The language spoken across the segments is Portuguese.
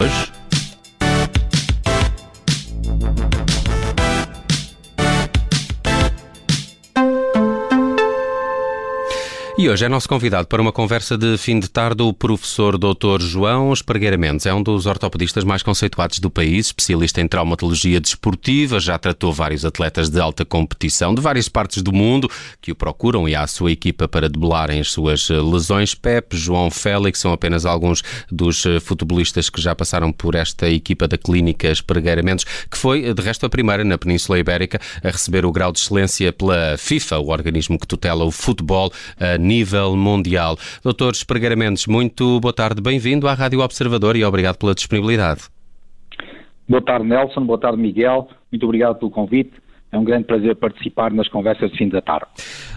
Hoje E hoje é nosso convidado para uma conversa de fim de tarde o professor Dr. João Espargueira Mendes. É um dos ortopedistas mais conceituados do país, especialista em traumatologia desportiva, já tratou vários atletas de alta competição de várias partes do mundo que o procuram e há a sua equipa para debelarem as suas lesões. Pep, João Félix são apenas alguns dos futebolistas que já passaram por esta equipa da Clínica Espargueira Mendes, que foi, de resto, a primeira na Península Ibérica a receber o grau de excelência pela FIFA, o organismo que tutela o futebol nível mundial. Doutor Espregueira Mendes, muito boa tarde, bem-vindo à Rádio Observador e obrigado pela disponibilidade. Boa tarde, Nelson, boa tarde, Miguel, muito obrigado pelo convite. É um grande prazer participar nas conversas de fim da tarde.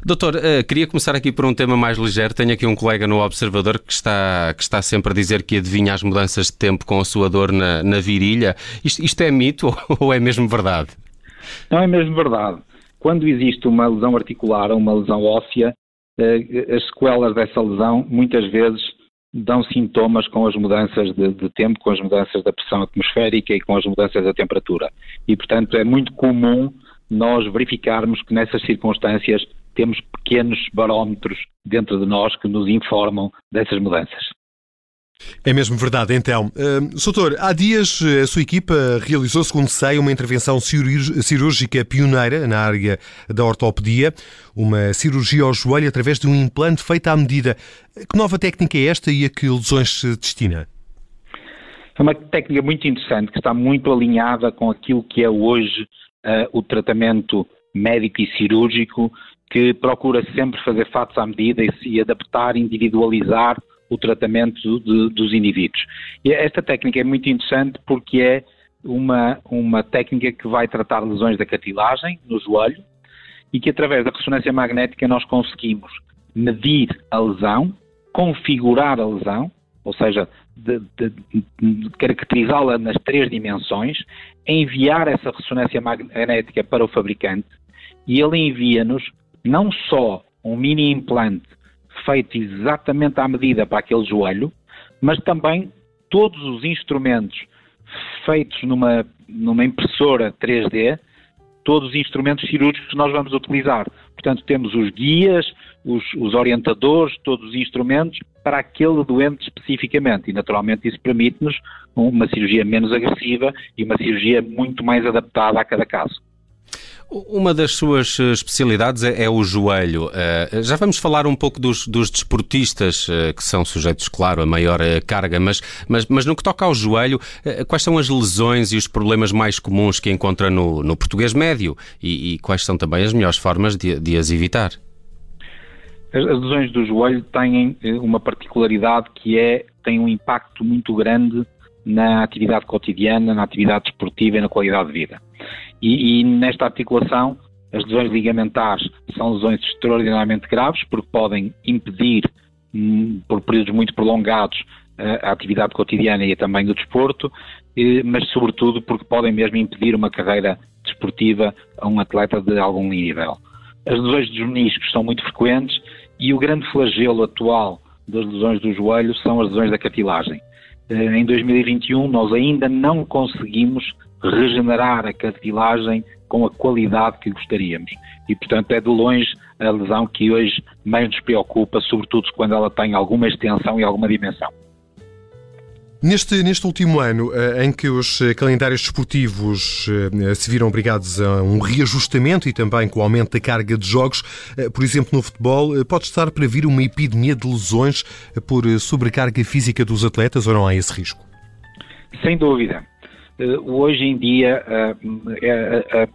Doutor, uh, queria começar aqui por um tema mais ligeiro. Tenho aqui um colega no Observador que está, que está sempre a dizer que adivinha as mudanças de tempo com a sua dor na, na virilha. Isto, isto é mito ou é mesmo verdade? Não é mesmo verdade. Quando existe uma lesão articular ou uma lesão óssea, eh, as sequelas dessa lesão muitas vezes dão sintomas com as mudanças de, de, tempo, com as mudanças da pressão atmosférica e com as mudanças da temperatura. E, portanto, é muito comum nós verificarmos que nessas circunstâncias temos pequenos barómetros dentro de nós que nos informam dessas mudanças. É mesmo verdade, então. Uh, Soutor, há dias a sua equipa realizou, segundo sei, uma intervenção cirúrgica pioneira na área da ortopedia, uma cirurgia ao joelho através de um implante feito à medida. Que nova técnica é esta e a que lesões se destina? É uma técnica muito interessante que está muito alinhada com aquilo que é hoje uh, o tratamento médico e cirúrgico, que procura sempre fazer fatos à medida e se adaptar, individualizar o tratamento de, dos indivíduos. E esta técnica é muito interessante porque é uma, uma técnica que vai tratar lesões da cartilagem no joelho e que através da ressonância magnética nós conseguimos medir a lesão, configurar a lesão, ou seja, caracterizá-la nas três dimensões, enviar essa ressonância magnética para o fabricante e ele envia-nos não só um mini implante feito exatamente à medida para aquele joelho, mas também todos os instrumentos feitos numa, numa impressora 3D, todos os instrumentos cirúrgicos que nós vamos utilizar. Portanto, temos os guias, os, os, orientadores, todos os instrumentos para aquele doente especificamente. E, naturalmente, isso permite-nos uma cirurgia menos agressiva e uma cirurgia muito mais adaptada a cada caso. Uma das suas eh, especialidades é, é o joelho. Uh, já vamos falar um pouco dos, dos desportistas, uh, que são sujeitos, claro, a maior uh, carga, mas, mas, mas no que toca ao joelho, quais são as lesões e os problemas mais comuns que encontra no, no português médio e, e, quais são também as melhores formas de, de as evitar? As, as lesões do joelho têm uma particularidade que é têm um impacto muito grande na atividade cotidiana, na atividade desportiva e na qualidade de vida. E, e nesta articulação, as lesões ligamentares são lesões extraordinariamente graves porque podem impedir, hum, por períodos muito prolongados, a atividade cotidiana e também do desporto, mas sobretudo porque podem mesmo impedir uma carreira desportiva a um atleta de algum nível. As lesões dos meniscos são muito frequentes e o grande flagelo atual das lesões do joelho são as lesões da cartilagem. Eh, em 2021 nós ainda não conseguimos regenerar a cartilagem com a qualidade que gostaríamos. E, portanto, é de longe a lesão que hoje mais nos preocupa, sobretudo quando ela tem alguma extensão e alguma dimensão. Neste, neste último ano, eh, em que os eh, calendários desportivos eh, se viram obrigados a um reajustamento e também com o aumento da carga de jogos, por exemplo, no futebol, pode estar para vir uma epidemia de lesões por sobrecarga física dos atletas ou não há esse risco? Sem dúvida. Hoje em dia,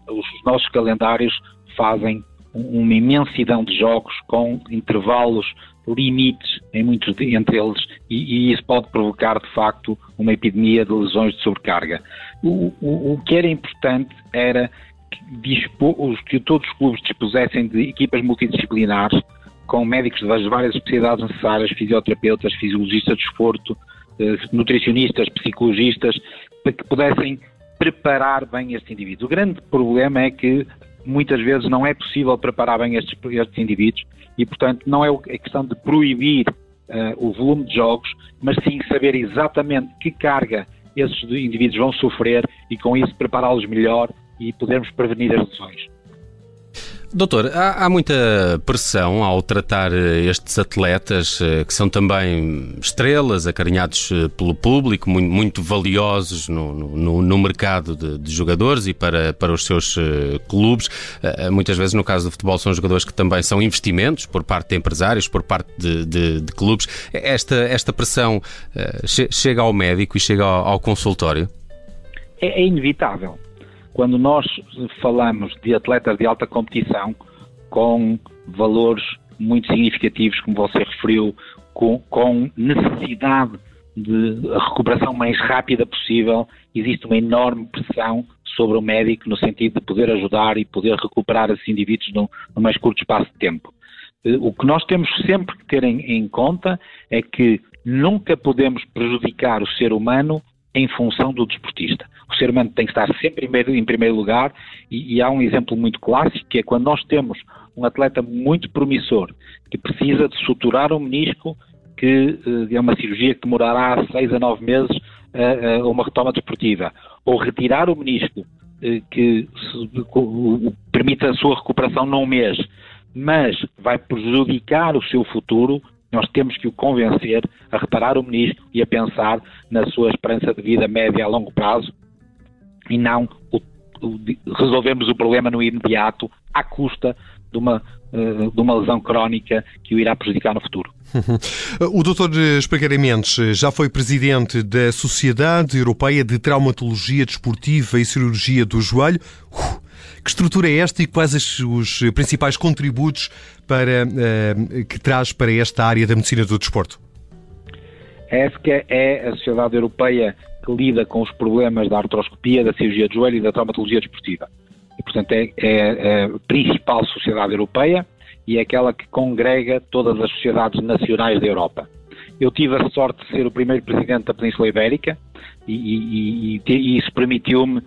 os nossos calendários fazem uma imensidão de jogos com intervalos limites em muitos de, entre eles e, e, isso pode provocar de facto uma epidemia de lesões de sobrecarga. O, o, o que era importante era que, que todos os clubes dispusessem de equipas multidisciplinares com médicos das várias especialidades necessárias, fisioterapeutas, fisiologistas de desporto, eh, nutricionistas, psicologistas, para que pudessem preparar bem estes indivíduos. O grande problema é que muitas vezes não é possível preparar bem estes, estes indivíduos e, portanto, não é a questão de proibir uh, o volume de jogos, mas sim saber exatamente que carga esses indivíduos vão sofrer e com isso prepará-los melhor e podermos prevenir as lesões. Doutor, há, há, muita pressão ao tratar eh, estes atletas eh, que são também estrelas, acarinhados eh, pelo público, muito, muito valiosos no, no, no mercado de, de, jogadores e para, para os seus clubes. Muitas vezes, no caso do futebol, são jogadores que também são investimentos por parte de empresários, por parte de, de, de clubes. Esta, esta pressão chega ao médico e chega ao, ao consultório? É, é inevitável quando nós falamos de atletas de alta competição com valores muito significativos, como você referiu, com, com necessidade de recuperação mais rápida possível, existe uma enorme pressão sobre o médico no sentido de poder ajudar e poder recuperar esses indivíduos no, no mais curto espaço de tempo. Eh, o que nós temos sempre que ter em, em conta é que nunca podemos prejudicar o ser humano em função do desportista. O ser humano tem que estar sempre em primeiro, em primeiro lugar e, e, há um exemplo muito clássico que é quando nós temos um atleta muito promissor que precisa de suturar um menisco que uh, é uma cirurgia que demorará seis a nove meses uh, uh, uma retoma desportiva ou retirar o menisco que permite a sua recuperação num mês mas vai prejudicar o seu futuro nós temos que o convencer a reparar o menisco e a pensar na sua esperança de vida média a longo prazo e não o, o, resolvemos o problema no imediato à custa de uma, uh, de uma lesão crónica que o irá prejudicar no futuro. O Dr. Espargaré Mendes já foi presidente da Sociedade Europeia de Traumatologia Desportiva e Cirurgia do Joelho. Uh, que estrutura é esta e quais os principais contributos para, uh, que traz para esta área da medicina do desporto? A ESCA é a Sociedade Europeia que lida com os problemas da artroscopia, da cirurgia de joelho e da traumatologia desportiva. E, portanto, é, é a principal sociedade europeia e é aquela que congrega todas as sociedades nacionais da Europa. Eu tive a sorte de ser o primeiro presidente da Península Ibérica e, e, e, isso permitiu-me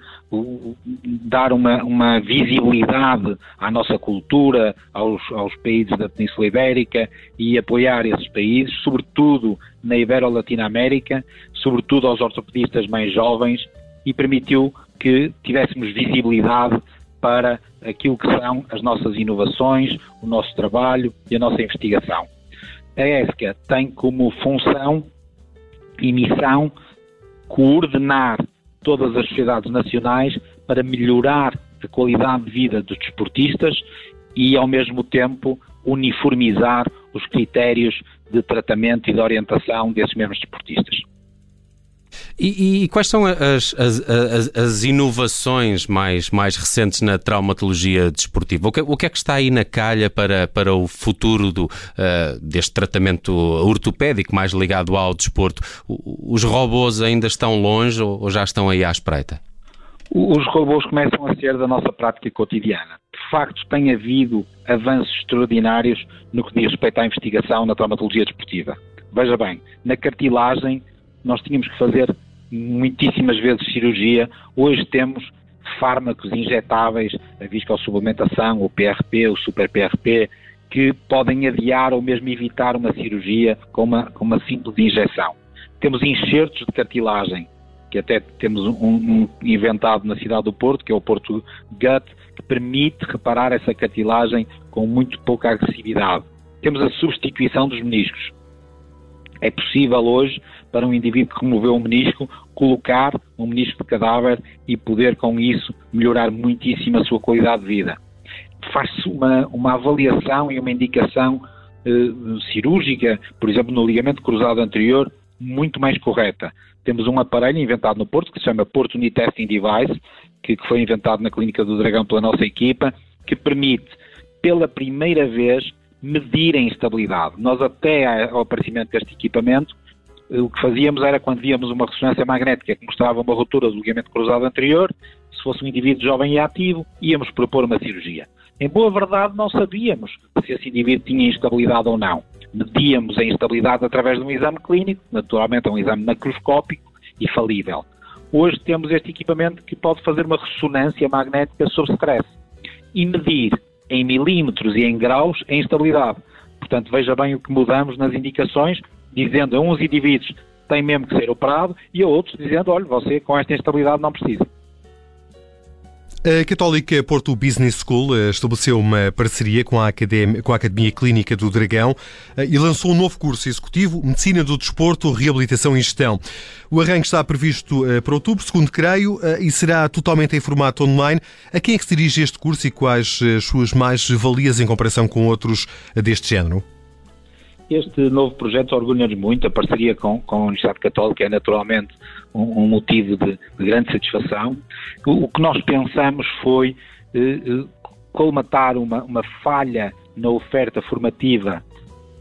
dar uma, uma, visibilidade à nossa cultura, aos, aos, países da Península Ibérica e apoiar esses países, sobretudo na Ibero-Latino-América, sobretudo aos ortopedistas mais jovens e permitiu que tivéssemos visibilidade para aquilo que são as nossas inovações, o nosso trabalho e a nossa investigação. A ESCA tem como função e missão coordenar todas as sociedades nacionais para melhorar a qualidade de vida dos desportistas e, ao mesmo tempo, uniformizar os critérios de tratamento e de orientação desses mesmos desportistas. E, e, quais são as, as, as, as, inovações mais, mais recentes na traumatologia desportiva? O que, o que, é que está aí na calha para, para o futuro do, uh, deste tratamento ortopédico mais ligado ao desporto? Os robôs ainda estão longe ou, já estão aí à espreita? Os robôs começam a ser da nossa prática cotidiana. De facto, tem havido avanços extraordinários no que diz respeito à investigação na traumatologia desportiva. Veja bem, na cartilagem nós tínhamos que fazer muitíssimas vezes cirurgia. Hoje temos fármacos injetáveis, a viscosuplementação, o PRP, o super PRP, que podem adiar ou mesmo evitar uma cirurgia com uma, com uma simples injeção. Temos enxertos de cartilagem, que até temos um, um, inventado na cidade do Porto, que é o Porto Gut, que permite reparar essa cartilagem com muito pouca agressividade. Temos a substituição dos meniscos. É possível hoje para um indivíduo que removeu um menisco colocar um menisco de cadáver e poder com isso melhorar muitíssimo a sua qualidade de vida. Faz-se uma, uma avaliação e uma indicação eh, cirúrgica, por exemplo, no ligamento cruzado anterior, muito mais correta. Temos um aparelho inventado no Porto que se chama Porto Knee Testing Device, que, que foi inventado na Clínica do Dragão pela nossa equipa, que permite, pela primeira vez, medir a instabilidade. Nós, até ao aparecimento deste equipamento, o que fazíamos era, quando víamos uma ressonância magnética que mostrava uma ruptura do ligamento cruzado anterior, se fosse um indivíduo jovem e ativo, íamos propor uma cirurgia. Em boa verdade, não sabíamos se esse indivíduo tinha instabilidade ou não. Medíamos a instabilidade através de um exame clínico, naturalmente é um exame macroscópico e falível. Hoje temos este equipamento que pode fazer uma ressonância magnética sob stress e medir em milímetros e em graus a instabilidade. Portanto, veja bem o que mudamos nas indicações, dizendo a uns indivíduos tem mesmo que ser operado, e a outros dizendo, olha, você com esta instabilidade não precisa. A Católica Porto Business School eh, estabeleceu uma parceria com a, Academia, com a Academia Clínica do Dragão eh, e lançou um novo curso executivo, Medicina do Desporto, Reabilitação e Gestão. O arranque está previsto eh, para outubro, segundo creio, e será totalmente em formato online. A quem é que se dirige este curso e quais as suas mais-valias em comparação com outros deste género? Este novo projeto orgulha-nos muito, a parceria com, com a Universidade Católica é naturalmente um, um motivo de, de, grande satisfação. O, o, que nós pensamos foi eh, eh, colmatar uma, uma falha na oferta formativa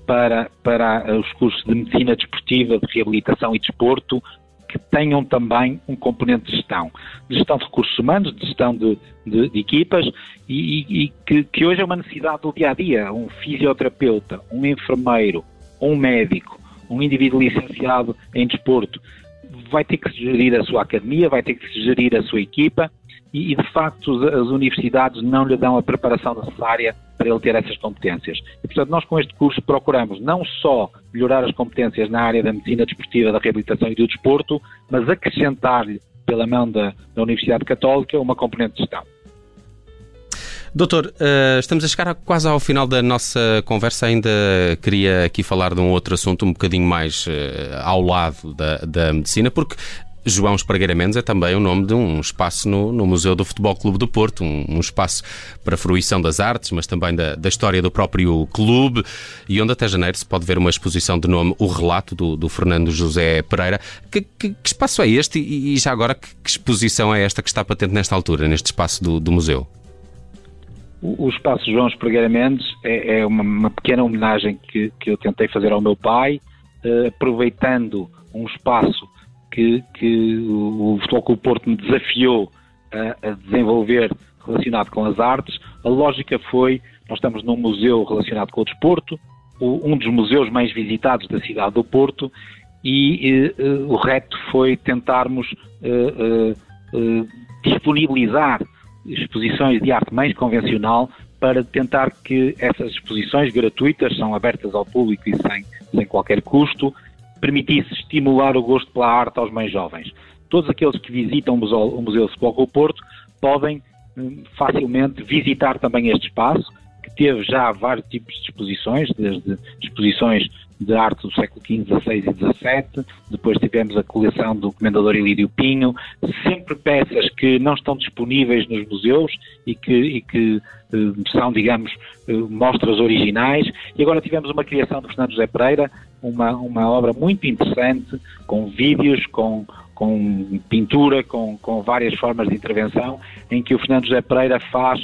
para, para os cursos de medicina desportiva, de reabilitação e desporto, que tenham também um componente de gestão, de gestão de recursos humanos, de gestão de, de, de equipas e, e, e que, que, hoje é uma necessidade do dia a dia. Um fisioterapeuta, um enfermeiro, um médico, um indivíduo licenciado em desporto vai ter que gerir a sua academia, vai ter que gerir a sua equipa e, e, de facto as universidades não lhe dão a preparação necessária para ele ter essas competências. E portanto nós com este curso procuramos não só melhorar as competências na área da medicina desportiva, da reabilitação e do desporto, mas acrescentar-lhe pela mão da, da Universidade Católica uma componente de gestão. Doutor, uh, estamos a chegar quase ao final da nossa conversa. Ainda queria aqui falar de um outro assunto um bocadinho mais uh, ao lado da, da medicina, porque João Espargueira Mendes é também o nome de um espaço no, no Museu do Futebol Clube do Porto, um, um, espaço para a fruição das artes, mas também da, da, história do próprio clube, e onde até janeiro se pode ver uma exposição de nome O Relato, do, do Fernando José Pereira. Que, que, que, espaço é este e, e já agora que, que, exposição é esta que está patente nesta altura, neste espaço do, do museu? O, o espaço João Espargueira Mendes é, é uma, uma, pequena homenagem que, que eu tentei fazer ao meu pai, uh, aproveitando um espaço que, que o Futebol Clube Porto me desafiou a, a, desenvolver relacionado com as artes. A lógica foi, nós estamos num museu relacionado com o desporto, um dos museus mais visitados da cidade do Porto, e uh, o reto foi tentarmos uh, disponibilizar exposições de arte mais convencional para tentar que essas exposições gratuitas, são abertas ao público e sem, sem qualquer custo, permitisse estimular o gosto pela arte aos mais jovens. Todos aqueles que visitam o Museu, o Museu do Porto podem hum, facilmente visitar também este espaço, que teve já vários tipos de exposições, desde exposições de arte do século XV, XVI e XVII, depois tivemos a coleção do Comendador Ilírio Pinho, sempre peças que não estão disponíveis nos museus e que, e que eh, são, digamos, eh, mostras originais, e agora tivemos uma criação de Fernando José Pereira, uma, uma obra muito interessante, com vídeos, com, com pintura, com, com várias formas de intervenção, em que o Fernando José Pereira faz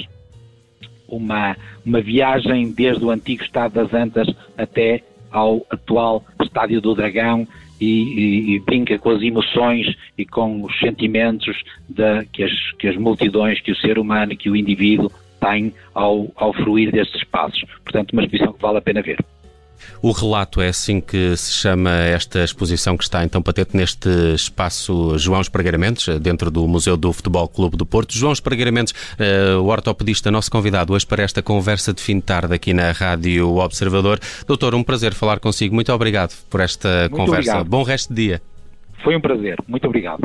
uma, uma viagem desde o antigo Estado das Antas até ao atual Estádio do Dragão e, e, e, brinca com as emoções e com os sentimentos da, que, as, que as multidões, que o ser humano, que o indivíduo tem ao, ao fruir destes espaços. Portanto, uma exposição que vale a pena ver. O relato é assim que se chama esta exposição que está então patente neste espaço João Espargueiramentos, dentro do Museu do Futebol Clube do Porto. João Espargueiramentos, uh, o ortopedista, nosso convidado hoje para esta conversa de fim de tarde aqui na Rádio Observador. Doutor, um prazer falar consigo. Muito obrigado por esta Muito conversa. Obrigado. Bom resto de dia. Foi um prazer. Muito obrigado.